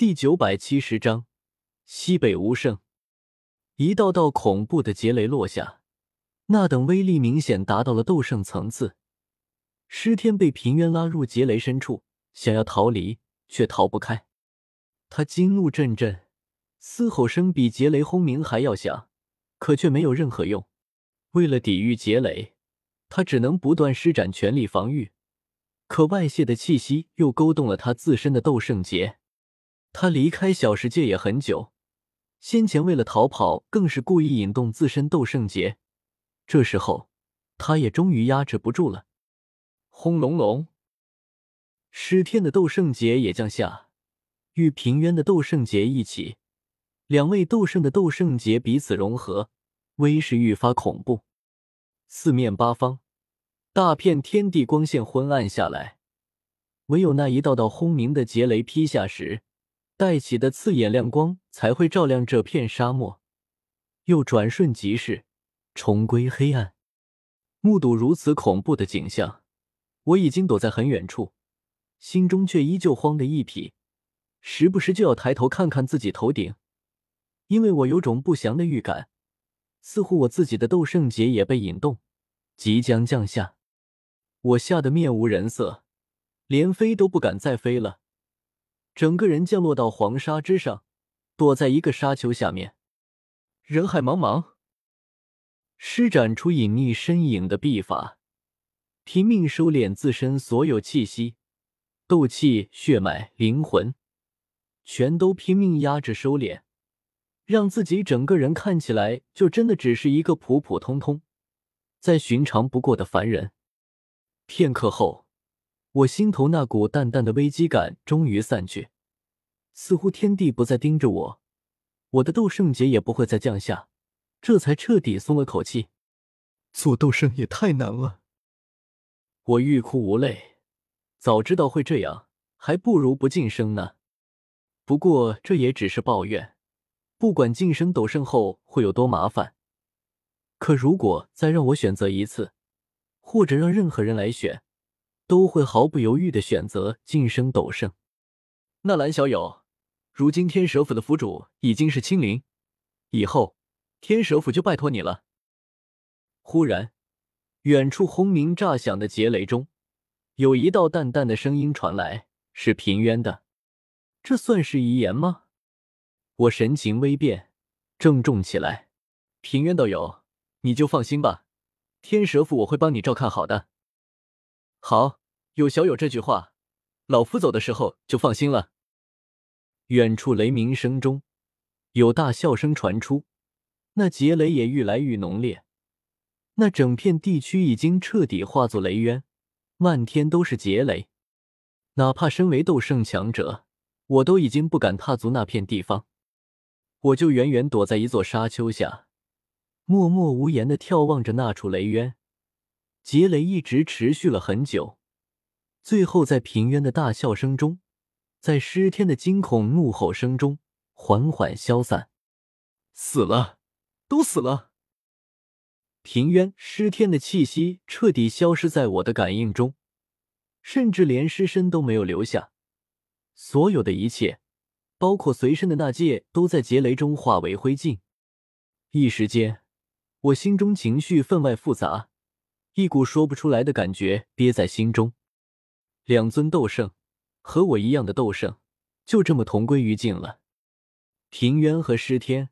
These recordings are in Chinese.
第九百七十章西北无圣。一道道恐怖的劫雷落下，那等威力明显达到了斗圣层次。尸天被平渊拉入劫雷深处，想要逃离却逃不开。他惊怒阵阵，嘶吼声比劫雷轰鸣还要响，可却没有任何用。为了抵御劫雷，他只能不断施展全力防御。可外泄的气息又勾动了他自身的斗圣劫。他离开小世界也很久，先前为了逃跑，更是故意引动自身斗圣劫。这时候，他也终于压制不住了。轰隆隆，十天的斗圣劫也降下，与平渊的斗圣劫一起，两位斗圣的斗圣劫彼此融合，威势愈发恐怖。四面八方，大片天地光线昏暗下来，唯有那一道道轰鸣的劫雷劈下时。带起的刺眼亮光才会照亮这片沙漠，又转瞬即逝，重归黑暗。目睹如此恐怖的景象，我已经躲在很远处，心中却依旧慌得一匹，时不时就要抬头看看自己头顶，因为我有种不祥的预感，似乎我自己的斗圣劫也被引动，即将降下。我吓得面无人色，连飞都不敢再飞了。整个人降落到黄沙之上，躲在一个沙丘下面。人海茫茫，施展出隐匿身影的秘法，拼命收敛自身所有气息、斗气、血脉、灵魂，全都拼命压制收敛，让自己整个人看起来就真的只是一个普普通通、再寻常不过的凡人。片刻后。我心头那股淡淡的危机感终于散去，似乎天地不再盯着我，我的斗圣劫也不会再降下，这才彻底松了口气。做斗圣也太难了，我欲哭无泪。早知道会这样，还不如不晋升呢。不过这也只是抱怨，不管晋升斗圣后会有多麻烦，可如果再让我选择一次，或者让任何人来选。都会毫不犹豫的选择晋升斗圣。纳兰小友，如今天蛇府的府主已经是青灵，以后天蛇府就拜托你了。忽然，远处轰鸣炸响的劫雷中，有一道淡淡的声音传来，是平渊的。这算是遗言吗？我神情微变，郑重起来。平渊道友，你就放心吧，天蛇府我会帮你照看好的。好。有小友这句话，老夫走的时候就放心了。远处雷鸣声中，有大笑声传出，那劫雷也愈来愈浓烈。那整片地区已经彻底化作雷渊，漫天都是劫雷。哪怕身为斗圣强者，我都已经不敢踏足那片地方。我就远远躲在一座沙丘下，默默无言的眺望着那处雷渊。劫雷一直持续了很久。最后，在平渊的大笑声中，在尸天的惊恐怒吼声中，缓缓消散。死了，都死了。平渊、尸天的气息彻底消失在我的感应中，甚至连尸身都没有留下。所有的一切，包括随身的那戒，都在劫雷中化为灰烬。一时间，我心中情绪分外复杂，一股说不出来的感觉憋在心中。两尊斗圣，和我一样的斗圣，就这么同归于尽了。平渊和尸天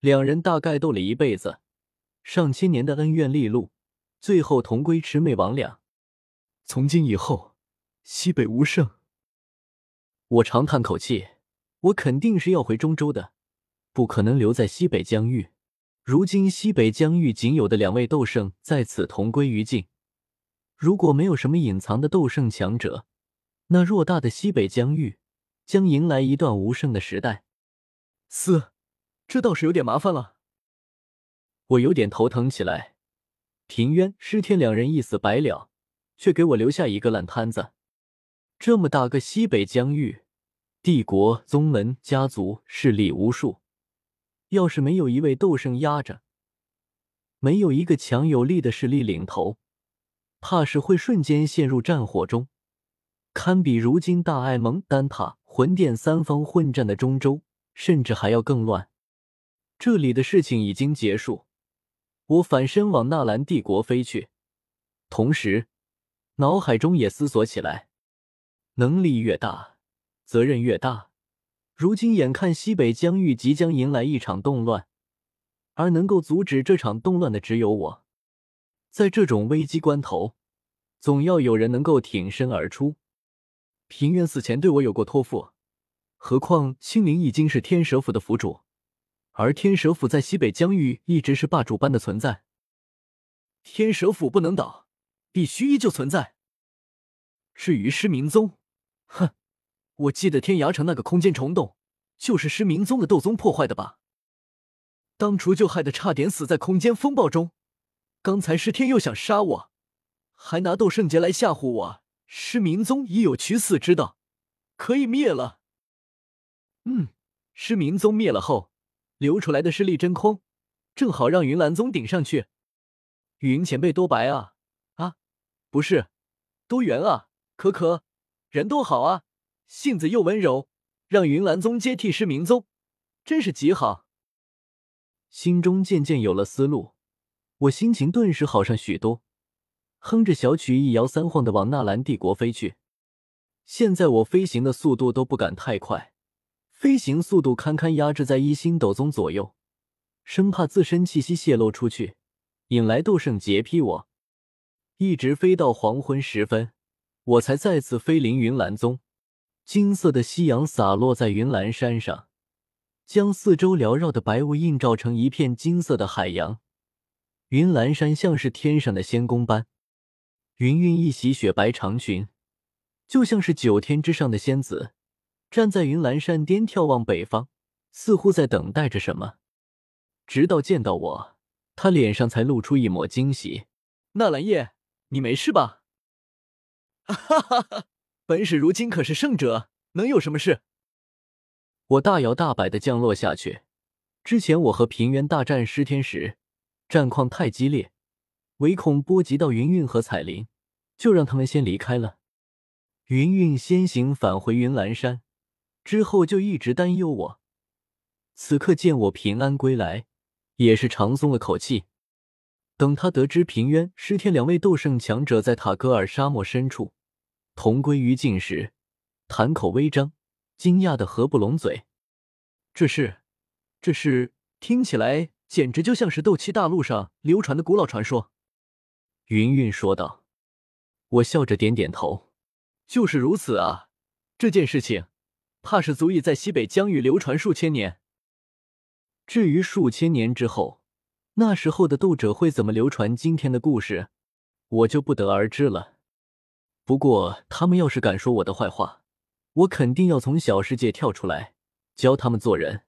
两人大概斗了一辈子，上千年的恩怨历路，最后同归魑魅魍魉。从今以后，西北无圣。我长叹口气，我肯定是要回中州的，不可能留在西北疆域。如今西北疆域仅有的两位斗圣在此同归于尽。如果没有什么隐藏的斗圣强者，那偌大的西北疆域将迎来一段无声的时代。四，这倒是有点麻烦了。我有点头疼起来。平渊、尸天两人一死百了，却给我留下一个烂摊子。这么大个西北疆域，帝国、宗门、家族势力无数，要是没有一位斗圣压着，没有一个强有力的势力领头。怕是会瞬间陷入战火中，堪比如今大艾蒙、丹塔、魂殿三方混战的中州，甚至还要更乱。这里的事情已经结束，我反身往纳兰帝国飞去，同时脑海中也思索起来：能力越大，责任越大。如今眼看西北疆域即将迎来一场动乱，而能够阻止这场动乱的只有我。在这种危机关头，总要有人能够挺身而出。平原死前对我有过托付，何况青灵已经是天蛇府的府主，而天蛇府在西北疆域一直是霸主般的存在。天蛇府不能倒，必须依旧存在。至于失明宗，哼。我记得天涯城那个空间虫洞，就是失明宗的斗宗破坏的吧？当初就害得差点死在空间风暴中。刚才失天又想杀我，还拿斗圣劫来吓唬我。失明宗已有取死之道，可以灭了。嗯，失明宗灭了后，流出来的势力真空，正好让云岚宗顶上去。云前辈多白啊啊，不是，多圆啊，可可，人多好啊。性子又温柔，让云岚宗接替失明宗，真是极好。心中渐渐有了思路，我心情顿时好上许多，哼着小曲，一摇三晃的往纳兰帝国飞去。现在我飞行的速度都不敢太快，飞行速度堪堪压制在一星斗宗左右，生怕自身气息泄露出去，引来斗圣劫劈我。一直飞到黄昏时分，我才再次飞临云岚宗。金色的夕阳洒落在云岚山上，将四周缭绕的白雾映照成一片金色的海洋。云岚山像是天上的仙宫般，云韵一袭雪白长裙，就像是九天之上的仙子，站在云岚山巅眺望北方，似乎在等待着什么。直到见到我，他脸上才露出一抹惊喜：“纳兰叶，你没事吧？” 哈哈哈。本使如今可是圣者，能有什么事？我大摇大摆的降落下去。之前我和平原大战失天时，战况太激烈，唯恐波及到云韵和彩铃，就让他们先离开了。云韵先行返回云岚山，之后就一直担忧我。此刻见我平安归来，也是长松了口气。等他得知平渊、失天两位斗圣强者在塔戈尔沙漠深处。同归于尽时，谈口微张，惊讶的合不拢嘴。这是，这是听起来简直就像是斗气大陆上流传的古老传说。云云说道。我笑着点点头，就是如此啊。这件事情，怕是足以在西北疆域流传数千年。至于数千年之后，那时候的斗者会怎么流传今天的故事，我就不得而知了。不过，他们要是敢说我的坏话，我肯定要从小世界跳出来教他们做人。